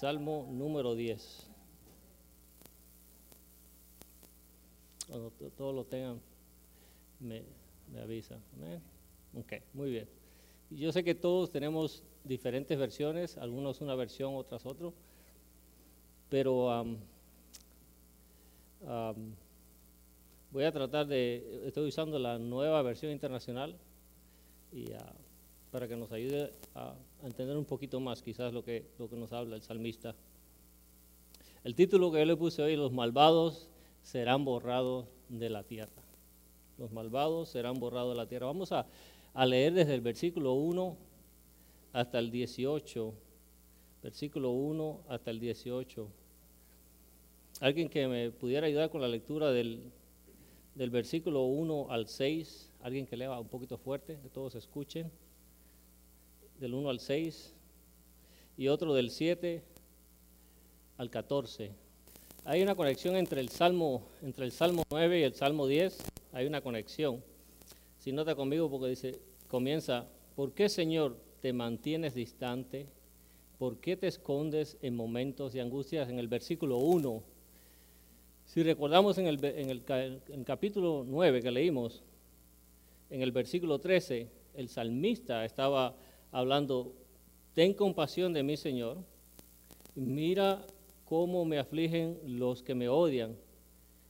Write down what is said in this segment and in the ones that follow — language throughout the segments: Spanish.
Salmo número 10. Cuando todos lo tengan, me, me avisan. Ok, muy bien. Yo sé que todos tenemos diferentes versiones, algunos una versión, otras otro, pero voy a tratar de, estoy usando la nueva versión internacional y ah, para que nos ayude a, entender un poquito más quizás lo que, lo que nos habla el salmista. El título que yo le puse hoy, los malvados serán borrados de la tierra. Los malvados serán borrados de la tierra. Vamos a, a leer desde el versículo 1 hasta el 18. Versículo 1 hasta el 18. Alguien que me pudiera ayudar con la lectura del, del versículo 1 al 6. Alguien que lea un poquito fuerte, que todos escuchen del 1 al 6 y otro del 7 al 14. Hay una conexión entre el Salmo, entre el Salmo 9 y el Salmo 10, hay una conexión. Si nota conmigo porque dice, comienza, ¿por qué Señor te mantienes distante? ¿Por qué te escondes en momentos de angustias? En el versículo 1. Si recordamos en el, en el, en el capítulo 9 que leímos, en el versículo 13, el salmista estaba hablando, ten compasión de mí, Señor, mira cómo me afligen los que me odian,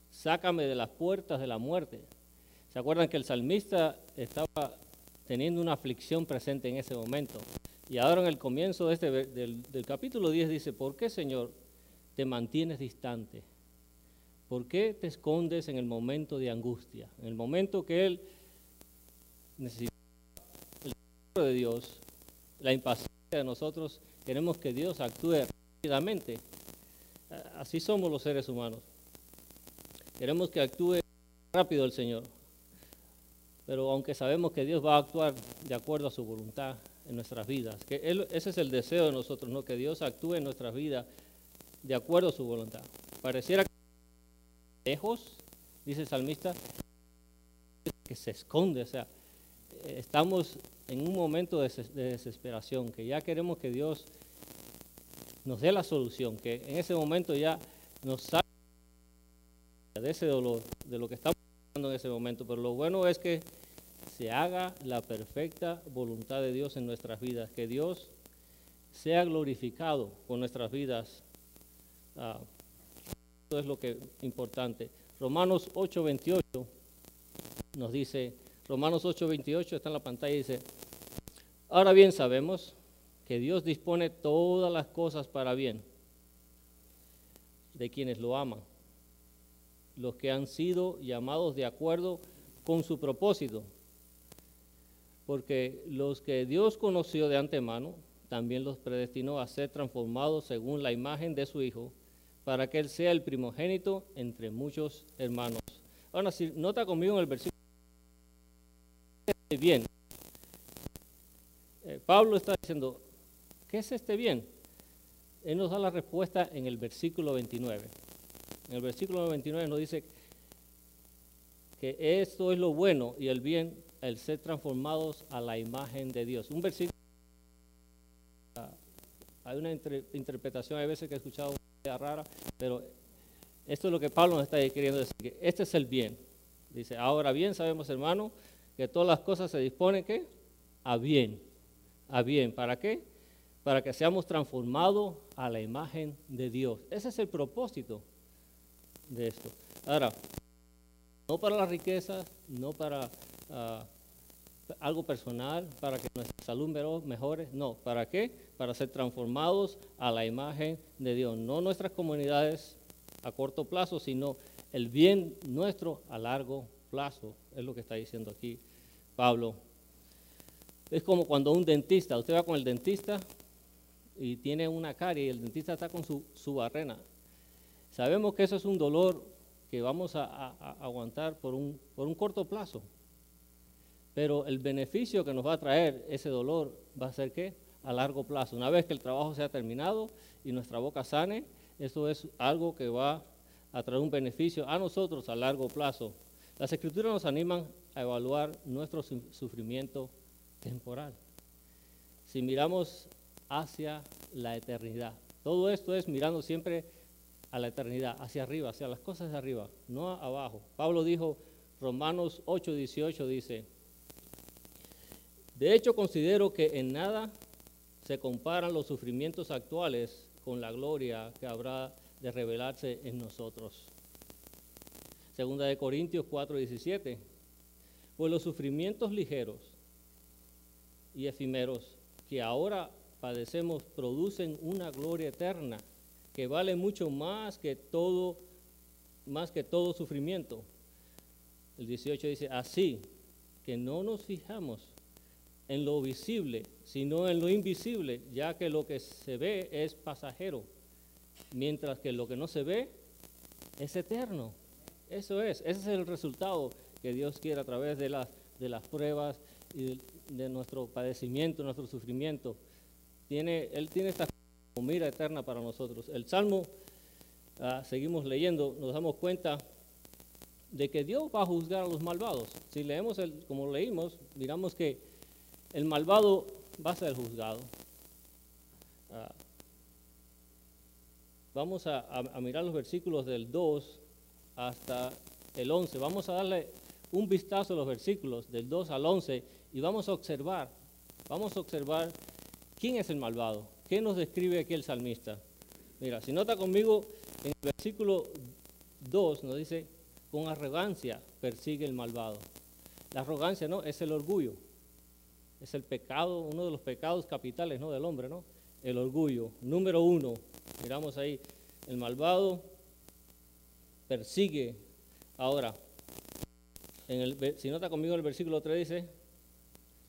sácame de las puertas de la muerte. ¿Se acuerdan que el salmista estaba teniendo una aflicción presente en ese momento? Y ahora en el comienzo de este, del, del capítulo 10 dice, ¿por qué, Señor, te mantienes distante? ¿Por qué te escondes en el momento de angustia? En el momento que Él necesita el de Dios, la impaciencia de nosotros, queremos que Dios actúe rápidamente. Así somos los seres humanos. Queremos que actúe rápido el Señor. Pero aunque sabemos que Dios va a actuar de acuerdo a su voluntad en nuestras vidas, que ese es el deseo de nosotros, ¿no? que Dios actúe en nuestras vidas de acuerdo a su voluntad. Pareciera que lejos, dice el salmista, que se esconde, o sea, estamos en un momento de desesperación, que ya queremos que Dios nos dé la solución, que en ese momento ya nos salga de ese dolor, de lo que estamos pasando en ese momento. Pero lo bueno es que se haga la perfecta voluntad de Dios en nuestras vidas, que Dios sea glorificado con nuestras vidas. Ah, eso es lo que importante. Romanos 8:28 nos dice, Romanos 8:28 está en la pantalla y dice, ahora bien sabemos que Dios dispone todas las cosas para bien de quienes lo aman, los que han sido llamados de acuerdo con su propósito, porque los que Dios conoció de antemano, también los predestinó a ser transformados según la imagen de su Hijo, para que Él sea el primogénito entre muchos hermanos. Ahora, si nota conmigo en el versículo bien. Eh, Pablo está diciendo, ¿qué es este bien? Él nos da la respuesta en el versículo 29. En el versículo 29 nos dice que esto es lo bueno y el bien, el ser transformados a la imagen de Dios. Un versículo, hay una interpretación, hay veces que he escuchado rara, pero esto es lo que Pablo nos está queriendo decir, que este es el bien. Dice, ahora bien sabemos, hermano, que todas las cosas se disponen ¿qué? a bien, a bien. ¿Para qué? Para que seamos transformados a la imagen de Dios. Ese es el propósito de esto. Ahora, no para la riqueza, no para ah, algo personal, para que nuestra salud mejore, no. ¿Para qué? Para ser transformados a la imagen de Dios. No nuestras comunidades a corto plazo, sino el bien nuestro a largo plazo, es lo que está diciendo aquí Pablo. Es como cuando un dentista, usted va con el dentista y tiene una carie y el dentista está con su, barrena. Sabemos que eso es un dolor que vamos a, aguantar por un, por un corto plazo. Pero el beneficio que nos va a traer ese dolor va a ser que a largo plazo. Una vez que el trabajo sea terminado y nuestra boca sane, eso es algo que va a traer un beneficio a nosotros a largo plazo. Las escrituras nos animan a evaluar nuestro sufrimiento temporal. Si miramos hacia la eternidad, Todo esto es mirando siempre a la eternidad, hacia arriba, hacia las cosas de arriba, no abajo. Pablo dijo, Romanos 8, 18 dice, de hecho considero que en nada se comparan los sufrimientos actuales con la gloria que habrá de revelarse en nosotros. Segunda de Corintios 4, 17, pues los sufrimientos ligeros y efímeros que ahora padecemos producen una gloria eterna que vale mucho más que todo, más que todo sufrimiento. El 18 dice, así que no nos fijamos en lo visible, sino en lo invisible, ya que lo que se ve es pasajero, mientras que lo que no se ve es eterno. Eso es, ese es el resultado que Dios quiere a través de las, de las pruebas y de, nuestro padecimiento, nuestro sufrimiento. Tiene, él tiene esta mira eterna para nosotros. El Salmo, ah, seguimos leyendo, nos damos cuenta de que Dios va a juzgar a los malvados. Si leemos, el, como leímos, miramos que el malvado va a ser juzgado. Ah, vamos a, a, mirar los versículos del 2 hasta el 11. Vamos a darle un vistazo a los versículos del 2 al 11 y vamos a observar, vamos a observar quién es el malvado. ¿Qué nos describe aquí el salmista? Mira, si nota conmigo, en el versículo 2 nos dice, con arrogancia persigue el malvado. La arrogancia, ¿no? Es el orgullo. Es el pecado, uno de los pecados capitales, ¿no? Del hombre, ¿no? El orgullo. Número uno, miramos ahí, el malvado persigue. Ahora, el, si nota conmigo el versículo 3 dice,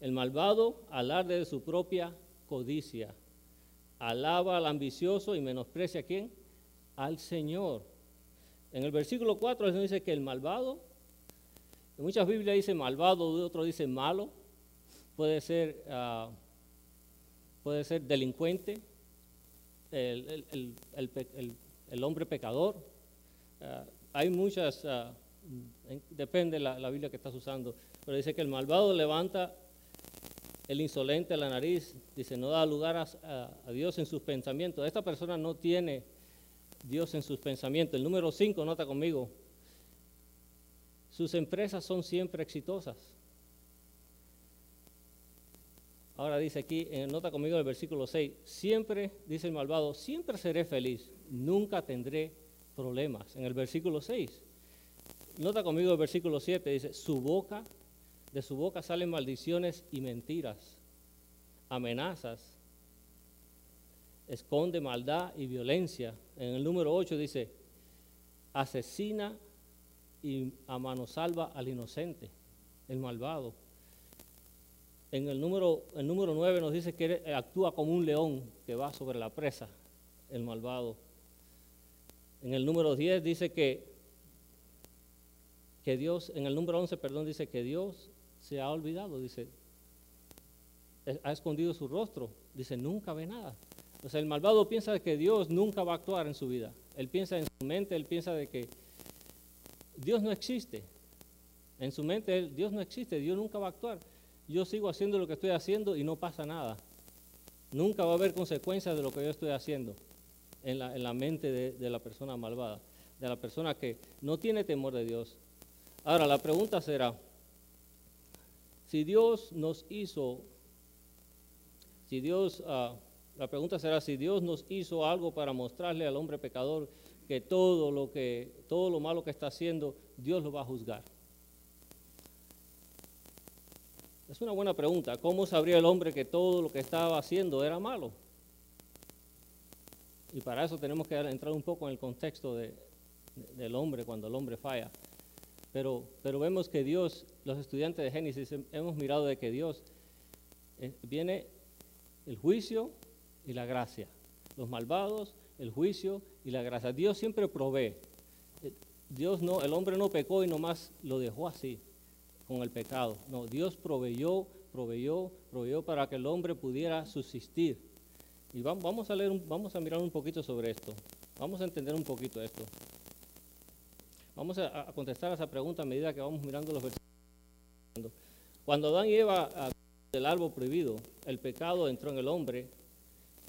el malvado alarde de su propia codicia alaba al ambicioso y menosprecia a quién? Al Señor. En el versículo 4 dice que el malvado, en muchas Biblias dice malvado, otros dice malo, puede ser, ah, puede ser delincuente, el, hombre pecador. Ah, hay muchas, ah, depende de la, la Biblia que estás usando, pero dice que el malvado levanta el insolente a la nariz, dice, no da lugar a, Dios en sus pensamientos. Esta persona no tiene Dios en sus pensamientos. El número 5, nota conmigo, sus empresas son siempre exitosas. Ahora dice aquí, nota conmigo el versículo 6, siempre, dice el malvado, siempre seré feliz, nunca tendré problemas. En el versículo 6, nota conmigo el versículo 7, dice, su boca de su boca salen maldiciones y mentiras, amenazas, esconde maldad y violencia. En el número 8 dice, asesina y a mano salva al inocente, el malvado. En el número, el número 9 nos dice que actúa como un león que va sobre la presa, el malvado. En el número 10 dice que, que Dios, en el número 11, perdón, dice que Dios se ha olvidado, dice, ha escondido su rostro, dice, nunca ve nada. O sea, el malvado piensa que Dios nunca va a actuar en su vida. Él piensa en su mente, él piensa de que Dios no existe. En su mente, Dios no existe, Dios nunca va a actuar. Yo sigo haciendo lo que estoy haciendo y no pasa nada. Nunca va a haber consecuencias de lo que yo estoy haciendo en la, mente de, de la persona malvada, de la persona que no tiene temor de Dios. Ahora, la pregunta será, si Dios nos hizo, si Dios, ah, la pregunta será si Dios nos hizo algo para mostrarle al hombre pecador que todo lo que, todo lo malo que está haciendo, Dios lo va a juzgar. Es una buena pregunta. ¿Cómo sabría el hombre que todo lo que estaba haciendo era malo? Y para eso tenemos que entrar un poco en el contexto del hombre cuando el hombre falla. Pero, pero vemos que Dios, los estudiantes de Génesis, hemos mirado de que Dios eh, viene el juicio y la gracia. Los malvados, el juicio y la gracia. Dios siempre provee. Eh, Dios no, el hombre no pecó y nomás lo dejó así, con el pecado. No, Dios proveyó, proveyó, proveyó para que el hombre pudiera subsistir. Y vamos a leer, vamos a mirar un poquito sobre esto. Vamos a entender un poquito esto. Vamos a, contestar a esa pregunta a medida que vamos mirando los versículos. Cuando Adán y Eva del árbol prohibido, el pecado entró en el hombre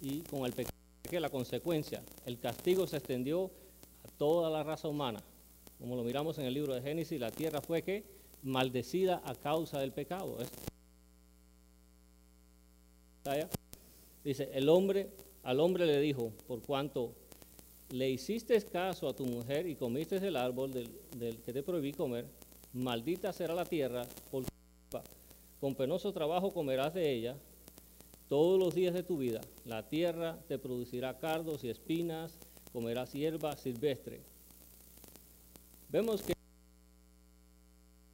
y con el pecado la consecuencia, el castigo se extendió a toda la raza humana. Como lo miramos en el libro de Génesis, la tierra fue que maldecida a causa del pecado. Dice, el hombre, al hombre le dijo, por cuanto le hiciste caso a tu mujer y comiste el árbol del, que te prohibí comer, maldita será la tierra, por con penoso trabajo comerás de ella todos los días de tu vida. La tierra te producirá cardos y espinas, comerás hierba silvestre. Vemos que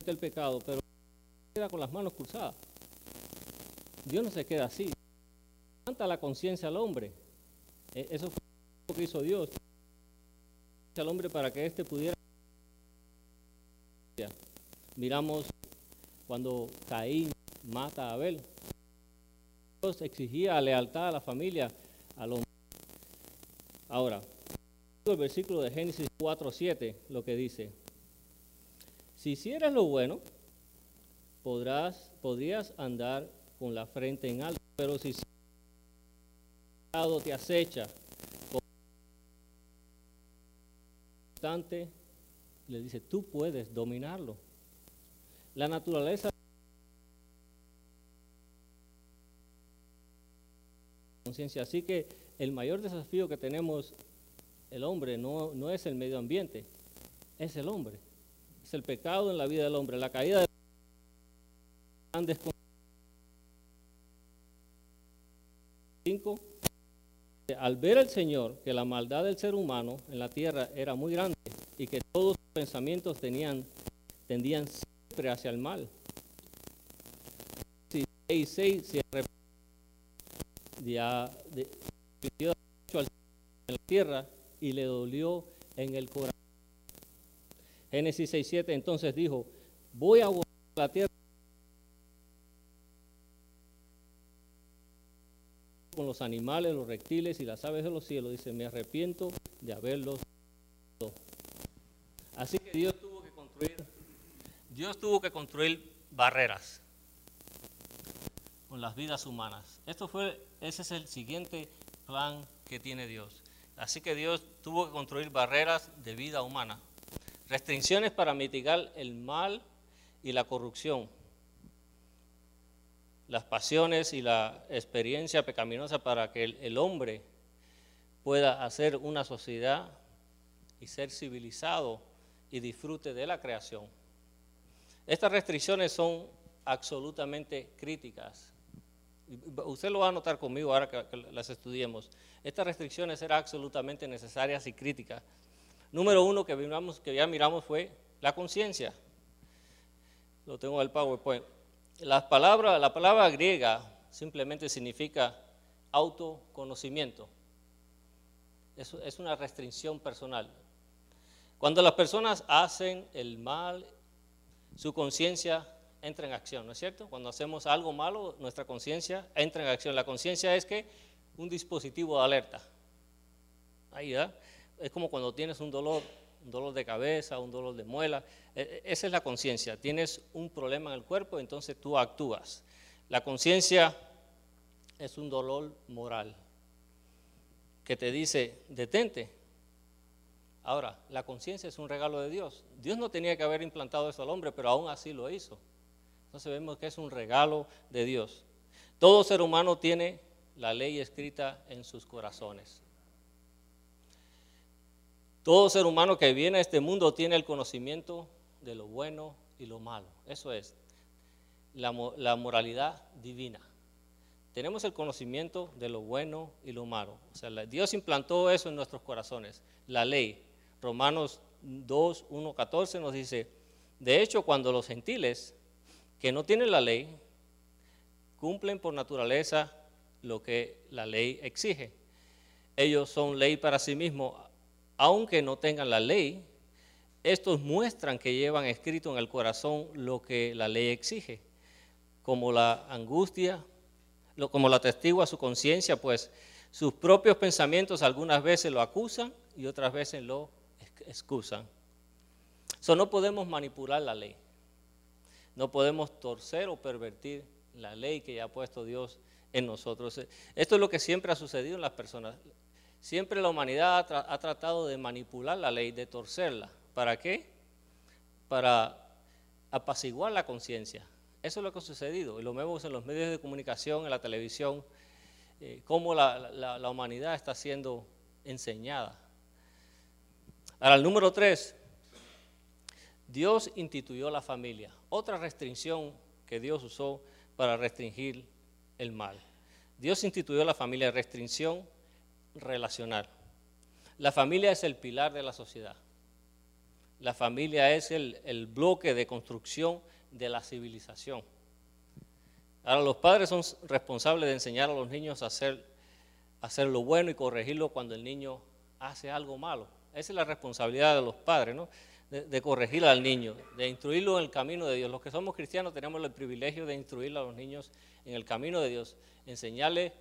el pecado, pero queda con las manos cruzadas. Dios no se queda así. Levanta la conciencia al hombre. E, eso fue lo que hizo Dios. Al hombre para que éste pudiera. Miramos cuando Caín mata a Abel. Dios exigía lealtad a la familia, al hombre. Ahora, el versículo de Génesis 4.7, lo que dice, si hicieras lo bueno, podrás, podrías andar con la frente en alto, pero si te acecha, le dice, tú puedes dominarlo. La naturaleza conciencia. Así que el mayor desafío que tenemos el hombre no, no es el medio ambiente, es el hombre. Es el pecado en la vida del hombre, la caída de grandes al ver el Señor que la maldad del ser humano en la tierra era muy grande y que todos sus pensamientos tenían, tendían siempre hacia el mal. Si se ya de, en la tierra y le dolió en el corazón. Génesis 6.7 entonces dijo, voy a borrar la tierra con los animales, los reptiles y las aves de los cielos. Dice, me arrepiento de haberlos Así que Dios tuvo que construir, Dios tuvo que construir barreras con las vidas humanas. Esto fue, ese es el siguiente plan que tiene Dios. Así que Dios tuvo que construir barreras de vida humana, restricciones para mitigar el mal y la corrupción, las pasiones y la experiencia pecaminosa para que el, el hombre pueda hacer una sociedad y ser civilizado y disfrute de la creación. Estas restricciones son absolutamente críticas usted lo va a notar conmigo ahora que, las estudiemos, estas restricciones eran absolutamente necesarias y críticas. Número uno que, que ya miramos fue la conciencia. Lo tengo en el PowerPoint. La palabra, la palabra griega simplemente significa autoconocimiento. Es, es una restricción personal. Cuando las personas hacen el mal, su conciencia entra en acción, ¿no es cierto? Cuando hacemos algo malo, nuestra conciencia entra en acción. La conciencia es que un dispositivo de alerta. Ahí, ¿verdad? Es como cuando tienes un dolor, un dolor de cabeza, un dolor de muela. E, e, esa es la conciencia. Tienes un problema en el cuerpo, entonces tú actúas. La conciencia es un dolor moral que te dice, detente. Ahora, la conciencia es un regalo de Dios. Dios no tenía que haber implantado eso al hombre, pero aún así lo hizo. Entonces vemos que es un regalo de Dios. Todo ser humano tiene la ley escrita en sus corazones. Todo ser humano que viene a este mundo tiene el conocimiento de lo bueno y lo malo. Eso es la, moralidad divina. Tenemos el conocimiento de lo bueno y lo malo. O sea, Dios implantó eso en nuestros corazones. La ley. Romanos 2, 1, 14 nos dice, de hecho, cuando los gentiles que no tienen la ley cumplen por naturaleza lo que la ley exige. Ellos son ley para sí mismos, aunque no tengan la ley, estos muestran que llevan escrito en el corazón lo que la ley exige, como la angustia, como la testigua su conciencia, pues sus propios pensamientos algunas veces lo acusan y otras veces lo excusan. So, no podemos manipular la ley. No podemos torcer o pervertir la ley que ya ha puesto Dios en nosotros. Esto es lo que siempre ha sucedido en las personas. Siempre la humanidad ha, tratado de manipular la ley, de torcerla. ¿Para qué? Para apaciguar la conciencia. Eso es lo que ha sucedido y lo vemos en los medios de comunicación, en la televisión, eh, cómo la, humanidad está siendo enseñada. Ahora, el número tres, Dios instituyó la familia. Otra restricción que Dios usó para restringir el mal. Dios instituyó la familia, restricción relacional. La familia es el pilar de la sociedad. La familia es el, bloque de construcción de la civilización. Ahora los padres son responsables de enseñar a los niños a hacer, hacer lo bueno y corregirlo cuando el niño hace algo malo. Esa es la responsabilidad de los padres, ¿no? de, corregir al niño, de instruirlo en el camino de Dios. Los que somos cristianos tenemos el privilegio de instruir a los niños en el camino de Dios, enseñarles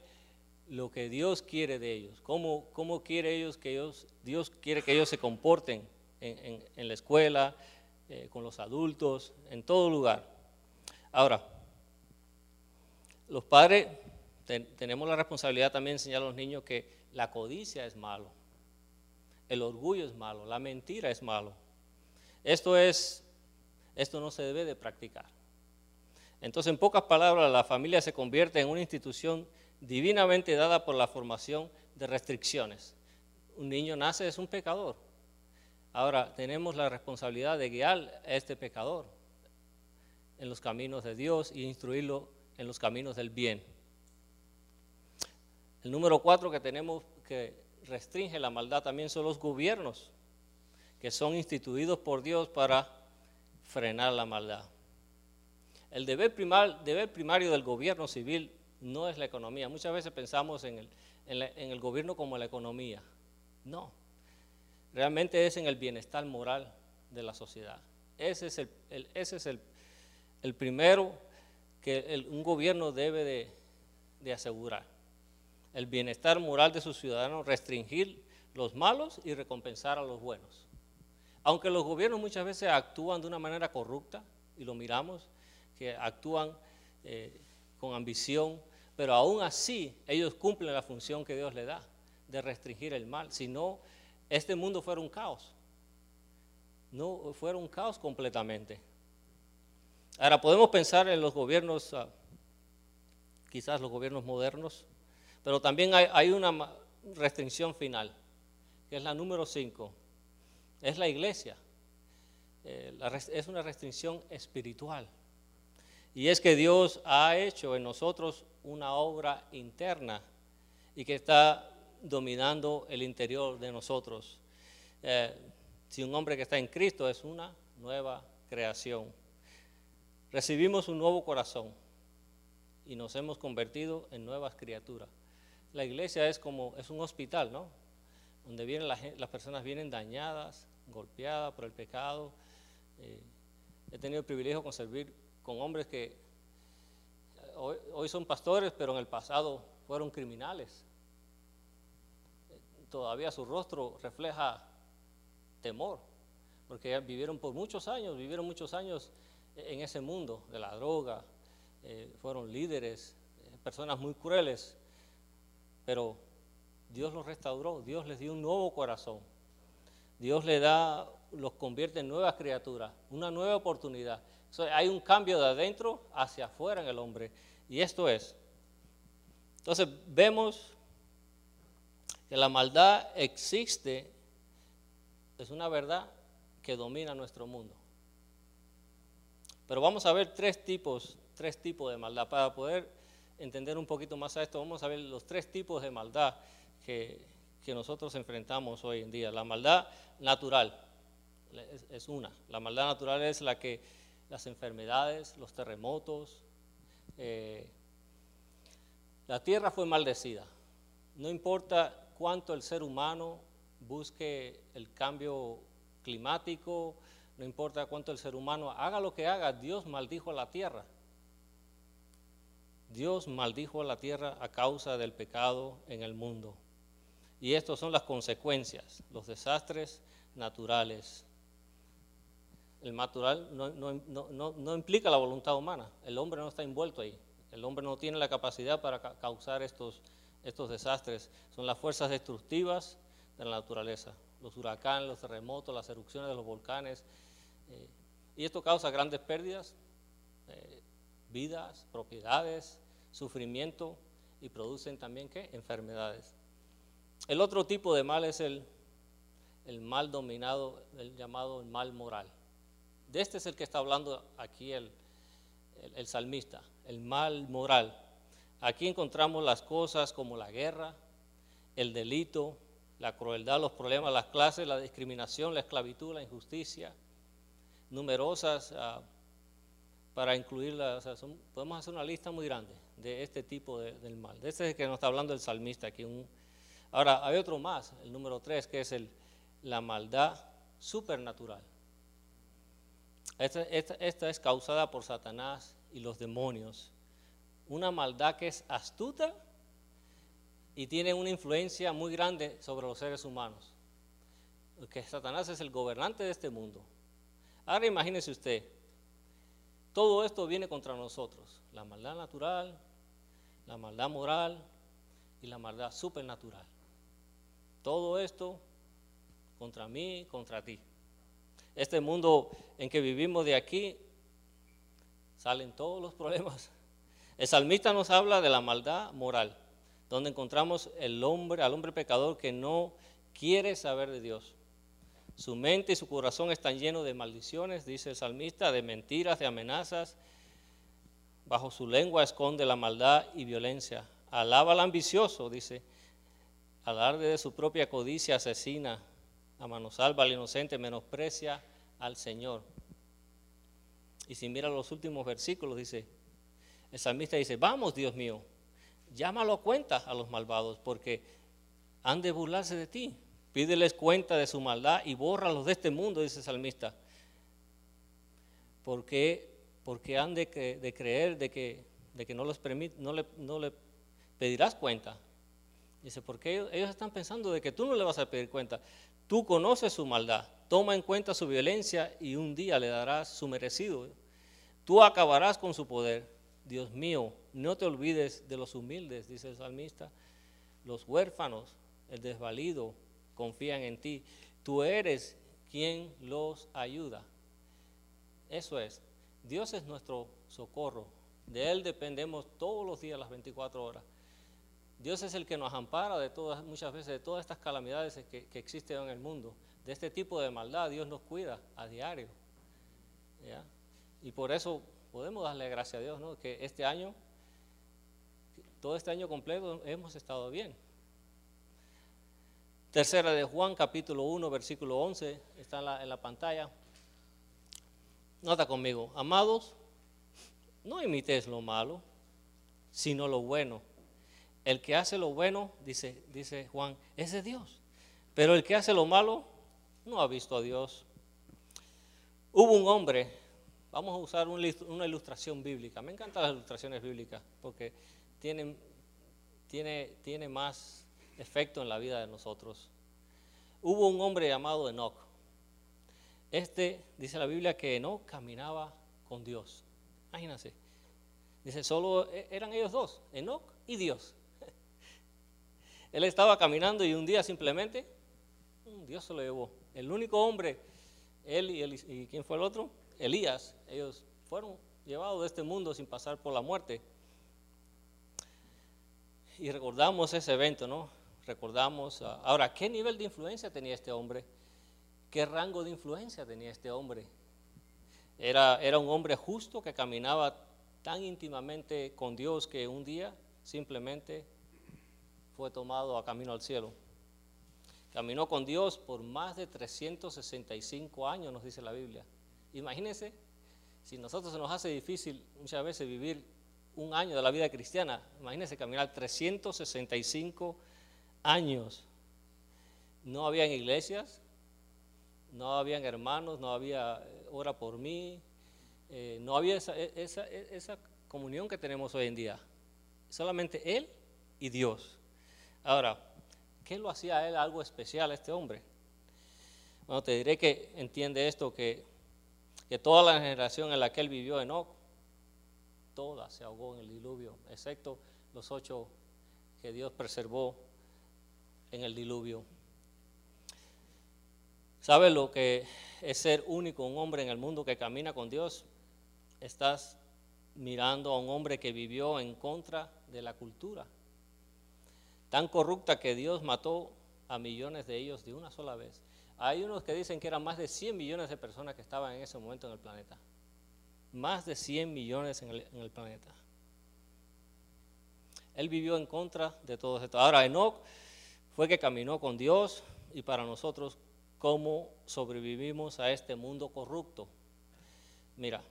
lo que Dios quiere de ellos, cómo, cómo quiere ellos que ellos, Dios quiere que ellos se comporten en, la escuela, eh, con los adultos, en todo lugar. Ahora, los padres tenemos la responsabilidad también de enseñar a los niños que la codicia es malo, el orgullo es malo, la mentira es malo. Esto es, esto no se debe de practicar. Entonces, en pocas palabras, la familia se convierte en una institución divinamente dada por la formación de restricciones. Un niño nace es un pecador. Ahora tenemos la responsabilidad de guiar a este pecador en los caminos de Dios y instruirlo en los caminos del bien. El número cuatro que tenemos que restringe la maldad también son los gobiernos que son instituidos por Dios para frenar la maldad. El deber, primario del gobierno civil no es la economía. Muchas veces pensamos en el, en, gobierno como la economía. No, realmente es en el bienestar moral de la sociedad. Ese es el, primero que un gobierno debe de, de, asegurar. El bienestar moral de sus ciudadanos, restringir los malos y recompensar a los buenos. Aunque los gobiernos muchas veces actúan de una manera corrupta, y lo miramos, que actúan eh, con ambición, pero aún así ellos cumplen la función que Dios le da de restringir el mal. Si no, este mundo fuera un caos. No fuera un caos completamente. Ahora podemos pensar en los gobiernos, ah, quizás los gobiernos modernos, pero también hay, una restricción final, que es la número 5. Es la iglesia. Eh, es una restricción espiritual. Y es que Dios ha hecho en nosotros una obra interna y que está dominando el interior de nosotros. Eh, si un hombre que está en Cristo es una nueva creación. Recibimos un nuevo corazón y nos hemos convertido en nuevas criaturas. La iglesia es como es un hospital, ¿no? Donde vienen las personas vienen dañadas, golpeadas por el pecado. Eh, he tenido el privilegio de servir con hombres que hoy, son pastores, pero en el pasado fueron criminales. Todavía su rostro refleja temor, porque vivieron por muchos años, vivieron muchos años en ese mundo de la droga, eh, fueron líderes, eh, personas muy crueles, pero Dios los restauró, Dios les dio un nuevo corazón, Dios les da, los convierte en nuevas criaturas, una nueva oportunidad. hay un cambio de adentro hacia afuera en el hombre y esto es, entonces vemos que la maldad existe, es una verdad que domina nuestro mundo. Pero vamos a ver tres tipos, tres tipos de maldad. Para poder entender un poquito más a esto, vamos a ver los tres tipos de maldad que, que nosotros enfrentamos hoy en día. La maldad natural es, una. La maldad natural es la que las enfermedades, los terremotos, eh, la tierra fue maldecida. No importa cuánto el ser humano busque el cambio climático, no importa cuánto el ser humano haga lo que haga, Dios maldijo a la tierra. Dios maldijo a la tierra a causa del pecado en el mundo. Y estas son las consecuencias, los desastres naturales el natural no, implica la voluntad humana. El hombre no está envuelto ahí. El hombre no tiene la capacidad para causar estos, desastres son las fuerzas destructivas de la naturaleza, los huracanes, los terremotos, las erupciones de los volcanes. Eh, y esto causa grandes pérdidas, eh, vidas, propiedades, sufrimiento y producen también ¿qué? enfermedades. El otro tipo de mal es el, el mal dominado, el llamado el mal moral. De este es el que está hablando aquí el, el salmista, el mal moral. Aquí encontramos las cosas como la guerra, el delito, la crueldad, los problemas, las clases, la discriminación, la esclavitud, la injusticia, numerosas uh, para sea, podemos hacer una lista muy grande de este tipo de, del mal. De este es el que nos está hablando el salmista aquí. Ahora, hay otro más, el número tres, que es el, la maldad supernatural. Esta, esta, esta es causada por Satanás y los demonios. Una maldad que es astuta y tiene una influencia muy grande sobre los seres humanos. Porque Satanás es el gobernante de este mundo. Ahora imagínese usted, todo esto viene contra nosotros, la maldad natural, la maldad moral y la maldad supernatural. Todo esto contra mí, contra ti. Este mundo en que vivimos de aquí, salen todos los problemas. El salmista nos habla de la maldad moral donde encontramos el hombre, al hombre pecador que no quiere saber de Dios. Su mente y su corazón están llenos de maldiciones, dice el salmista, de mentiras, de amenazas. Bajo su lengua esconde la maldad y violencia. Alaba al ambicioso, dice. Alarde de su propia codicia asesina. A mano salva al inocente, menosprecia al Señor. Y si mira los últimos versículos, dice, el salmista dice, vamos Dios mío, llámalo a cuenta a los malvados, porque han de burlarse de ti. Pídeles cuenta de su maldad y bórralos de este mundo, dice el salmista. Porque, porque han de, de creer de que, de que no, los no, le, no le pedirás cuenta. Dice, porque ellos, ellos están pensando de que tú no le vas a pedir cuenta. Tú conoces su maldad, toma en cuenta su violencia y un día le darás su merecido. Tú acabarás con su poder Dios mío, no te olvides de los humildes, dice el salmista. Los huérfanos, el desvalido, confían en ti. Tú eres quien los ayuda. Eso es. Dios es nuestro socorro. De Él dependemos todos los días, las 24 horas. Dios es el que nos ampara de todas, muchas veces de todas estas calamidades que, existen en el mundo. De este tipo de maldad, Dios nos cuida a diario. Y por eso podemos darle gracias a Dios, ¿no? Que este año, todo este año completo hemos estado bien. Tercera de Juan, capítulo 1, versículo 11, está en la, pantalla. Nota conmigo, amados, no imites lo malo, sino lo bueno. El que hace lo bueno, dice, dice Juan, es de Dios. Pero el que hace lo malo, no ha visto a Dios. Hubo un hombre Vamos a usar una ilustración bíblica. Me encantan las ilustraciones bíblicas porque tienen, tiene, tiene más efecto en la vida de nosotros. Hubo un hombre llamado Enoch. Este, dice la Biblia, que Enoch caminaba con Dios. Imagínense. Dice, solo e, eran ellos dos, Enoch y Dios. Él estaba caminando y un día simplemente, Dios se lo llevó. El único hombre, él y, él, y ¿quién fue el otro? Elías, ellos fueron llevados de este mundo sin pasar por la muerte. Y recordamos ese evento, ¿no? Recordamos, ah, ahora, ¿qué nivel de influencia tenía este hombre? ¿Qué rango de influencia tenía este hombre? Era, era un hombre justo que caminaba tan íntimamente con Dios que un día simplemente fue tomado a camino al cielo. Caminó con Dios por más de 365 años, nos dice la Biblia. Imagínense, si nosotros se nos hace difícil muchas veces vivir un año de la vida cristiana, imagínense caminar 365 años. No habían iglesias, no habían hermanos, no había eh, hora por mí, eh, no había esa, e, e, esa comunión que tenemos hoy en día. Solamente Él y Dios. Ahora, ¿qué lo hacía Él algo especial a este hombre? Bueno, te diré que entiende esto, que que toda la generación en la que él vivió, Enoch, toda se ahogó en el diluvio, excepto los ocho que Dios preservó en el diluvio. ¿Sabe lo que es ser único, un hombre en el mundo que camina con Dios? Estás mirando a un hombre que vivió en contra de la cultura, tan corrupta que Dios mató a millones de ellos de una sola vez. Hay unos que dicen que eran más de 100 millones de personas que estaban en ese momento en el planeta. Más de 100 millones en el, planeta. Él vivió en contra de todo esto. Ahora, Enoch fue que caminó con Dios y para nosotros, ¿cómo sobrevivimos a este mundo corrupto? Mira,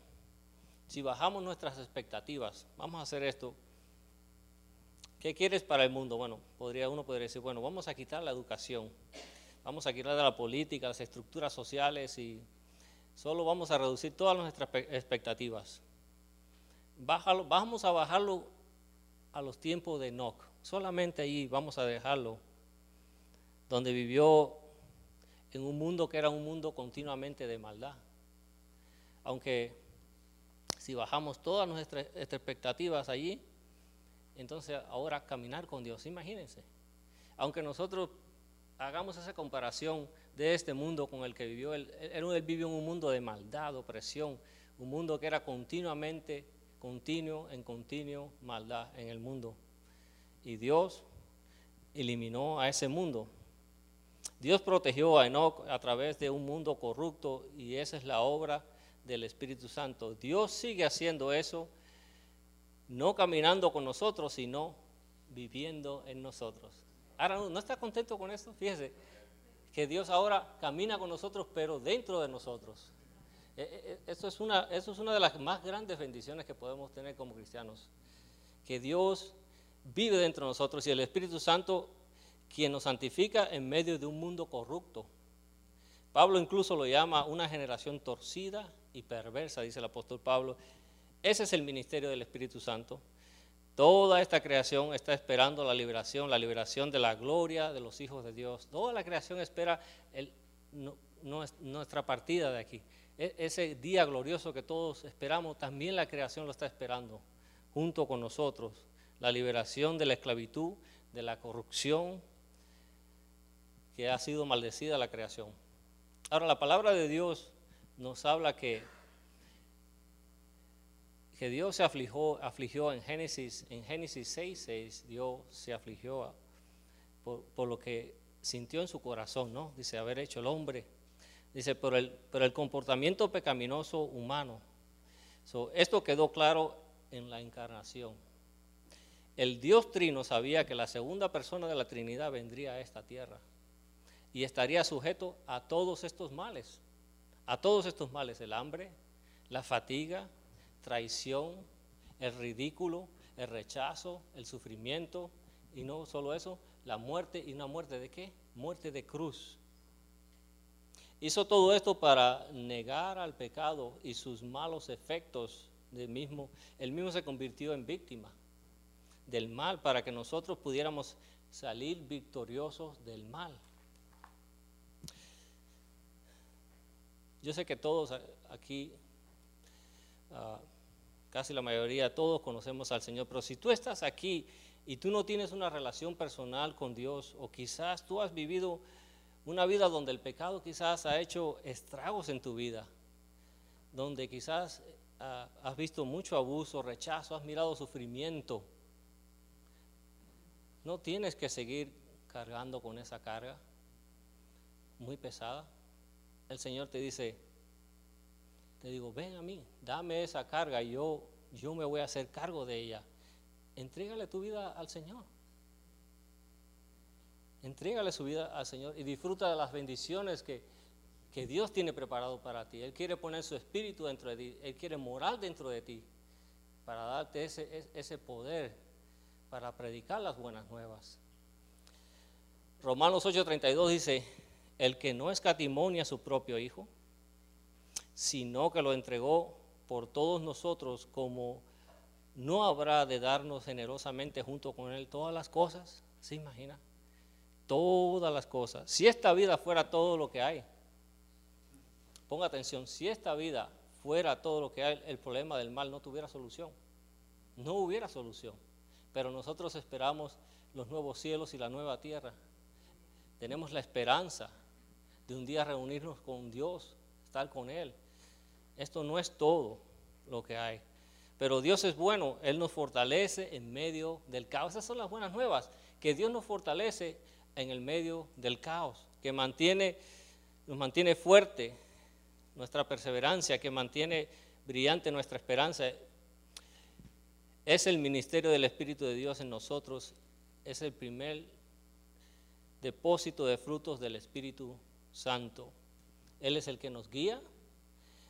si bajamos nuestras expectativas, vamos a hacer esto. ¿Qué quieres para el mundo? Bueno, podría, uno podría decir, bueno, vamos a quitar la educación vamos a quitar la política, las estructuras sociales y solo vamos a reducir todas nuestras expectativas. vamos a bajarlo a los tiempos de Enoch. Solamente ahí vamos a dejarlo, donde vivió en un mundo que era un mundo continuamente de maldad. Aunque si bajamos todas nuestras expectativas allí, entonces ahora caminar con Dios, imagínense. Aunque nosotros hagamos esa comparación de este mundo con el que vivió. Él, él, vivió en un mundo de maldad, opresión, un mundo que era continuamente, continuo, en continuo maldad en el mundo. Y Dios eliminó a ese mundo. Dios protegió a Enoch a través de un mundo corrupto y esa es la obra del Espíritu Santo. Dios sigue haciendo eso, no caminando con nosotros, sino viviendo en nosotros. Ahora, ¿no está contento con esto? Fíjese, que Dios ahora camina con nosotros, pero dentro de nosotros. E, e, e, eso es, una, eso es una de las más grandes bendiciones que podemos tener como cristianos. Que Dios vive dentro de nosotros y el Espíritu Santo quien nos santifica en medio de un mundo corrupto. Pablo incluso lo llama una generación torcida y perversa, dice el apóstol Pablo. Ese es el ministerio del Espíritu Santo. Toda esta creación está esperando la liberación, la liberación de la gloria de los hijos de Dios. Toda la creación espera nuestra partida de aquí. E, ese día glorioso que todos esperamos, también la creación lo está esperando junto con nosotros. La liberación de la esclavitud, de la corrupción que ha sido maldecida la creación. Ahora, la palabra de Dios nos habla que que Dios se afligió, afligió en Génesis, en Génesis 6, 6, Dios se afligió por, lo que sintió en su corazón, ¿no? Dice, haber hecho el hombre. Dice, por el, por el comportamiento pecaminoso humano. esto quedó claro en la encarnación. El Dios Trino sabía que la segunda persona de la Trinidad vendría a esta tierra y estaría sujeto a todos estos males, a todos estos males, el hambre, la fatiga, traición, el ridículo, el rechazo, el sufrimiento y no solo eso, la muerte y una muerte de qué? Muerte de cruz. Hizo todo esto para negar al pecado y sus malos efectos del mismo. Él mismo se convirtió en víctima del mal para que nosotros pudiéramos salir victoriosos del mal. Yo sé que todos aquí casi la mayoría, todos conocemos al Señor, pero si tú estás aquí y tú no tienes una relación personal con Dios, o quizás tú has vivido una vida donde el pecado quizás ha hecho estragos en tu vida, donde quizás has visto mucho abuso, rechazo, has mirado sufrimiento, no tienes que seguir cargando con esa carga muy pesada. El Señor te dice, te digo, ven a mí, dame esa carga y yo, yo me voy a hacer cargo de ella. Entrégale tu vida al Señor. Entrégale su vida al Señor y disfruta de las bendiciones que, que Dios tiene preparado para ti. Él quiere poner su espíritu dentro de ti. Él quiere morar dentro de ti para darte ese, ese poder para predicar las buenas nuevas. Romanos 8:32 dice, el que no escatimonia a su propio Hijo, sino que lo entregó por todos nosotros, como no habrá de darnos generosamente junto con Él todas las cosas. ¿Se imagina? Todas las cosas. Si esta vida fuera todo lo que hay, ponga atención, si esta vida fuera todo lo que hay, el problema del mal no tuviera solución. No hubiera solución. Pero nosotros esperamos los nuevos cielos y la nueva tierra. Tenemos la esperanza de un día reunirnos con Dios, estar con Él. Esto no es todo lo que hay. Pero Dios es bueno, Él nos fortalece en medio del caos. Esas son las buenas nuevas, que Dios nos fortalece en el medio del caos, que mantiene, nos mantiene fuerte nuestra perseverancia, que mantiene brillante nuestra esperanza. Es el ministerio del Espíritu de Dios en nosotros, es el primer depósito de frutos del Espíritu Santo. Él es el que nos guía,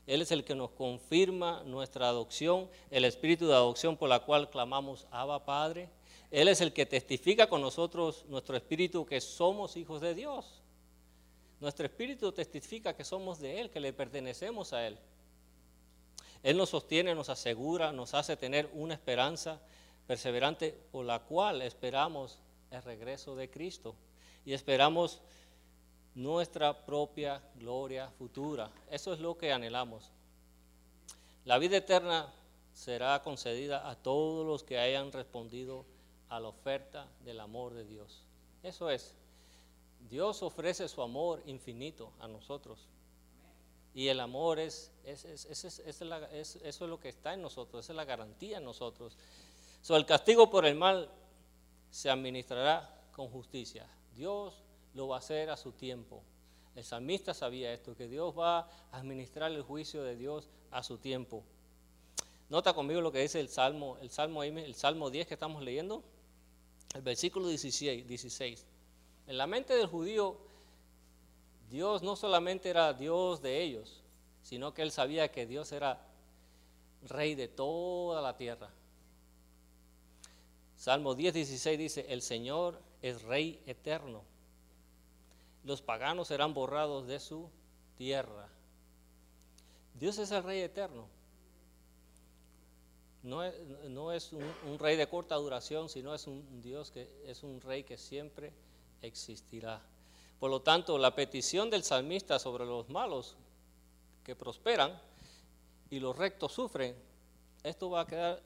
Él es el que nos confirma nuestra adopción, el Espíritu de adopción por la cual clamamos Abba Padre. Él es el que testifica con nosotros, nuestro Espíritu, que somos hijos de Dios. Nuestro Espíritu testifica que somos de Él, que le pertenecemos a Él. Él nos sostiene, nos asegura, nos hace tener una esperanza perseverante por la cual esperamos el regreso de Cristo y esperamos nuestra propia gloria futura. Eso es lo que anhelamos. La vida eterna será concedida a todos los que hayan respondido a la oferta del amor de Dios. Eso es. Dios ofrece su amor infinito a nosotros. Y el amor es, eso es lo que está en nosotros, esa es la garantía en nosotros. So, el castigo por el mal se administrará con justicia. Dios lo va a hacer a su tiempo. El salmista sabía esto, que Dios va a administrar el juicio de Dios a su tiempo. Nota conmigo lo que dice el Salmo, el Salmo, el Salmo 10 que estamos leyendo, el versículo 16, 16. En la mente del judío, Dios no solamente era Dios de ellos, sino que él sabía que Dios era rey de toda la tierra. Salmo 10, 16 dice, el Señor es rey eterno. Los paganos serán borrados de su tierra. Dios es el rey eterno. No es, un, un, rey de corta duración, sino es un Dios que es un rey que siempre existirá. Por lo tanto, la petición del salmista sobre los malos que prosperan y los rectos sufren, esto va a quedar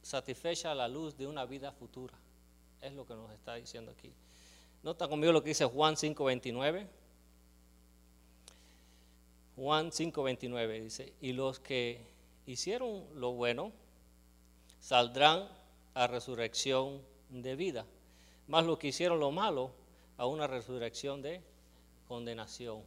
satisfecha a la luz de una vida futura. Es lo que nos está diciendo aquí. Nota conmigo lo que dice Juan 5:29. Juan 5:29 dice, y los que hicieron lo bueno saldrán a resurrección de vida, más los que hicieron lo malo a una resurrección de condenación.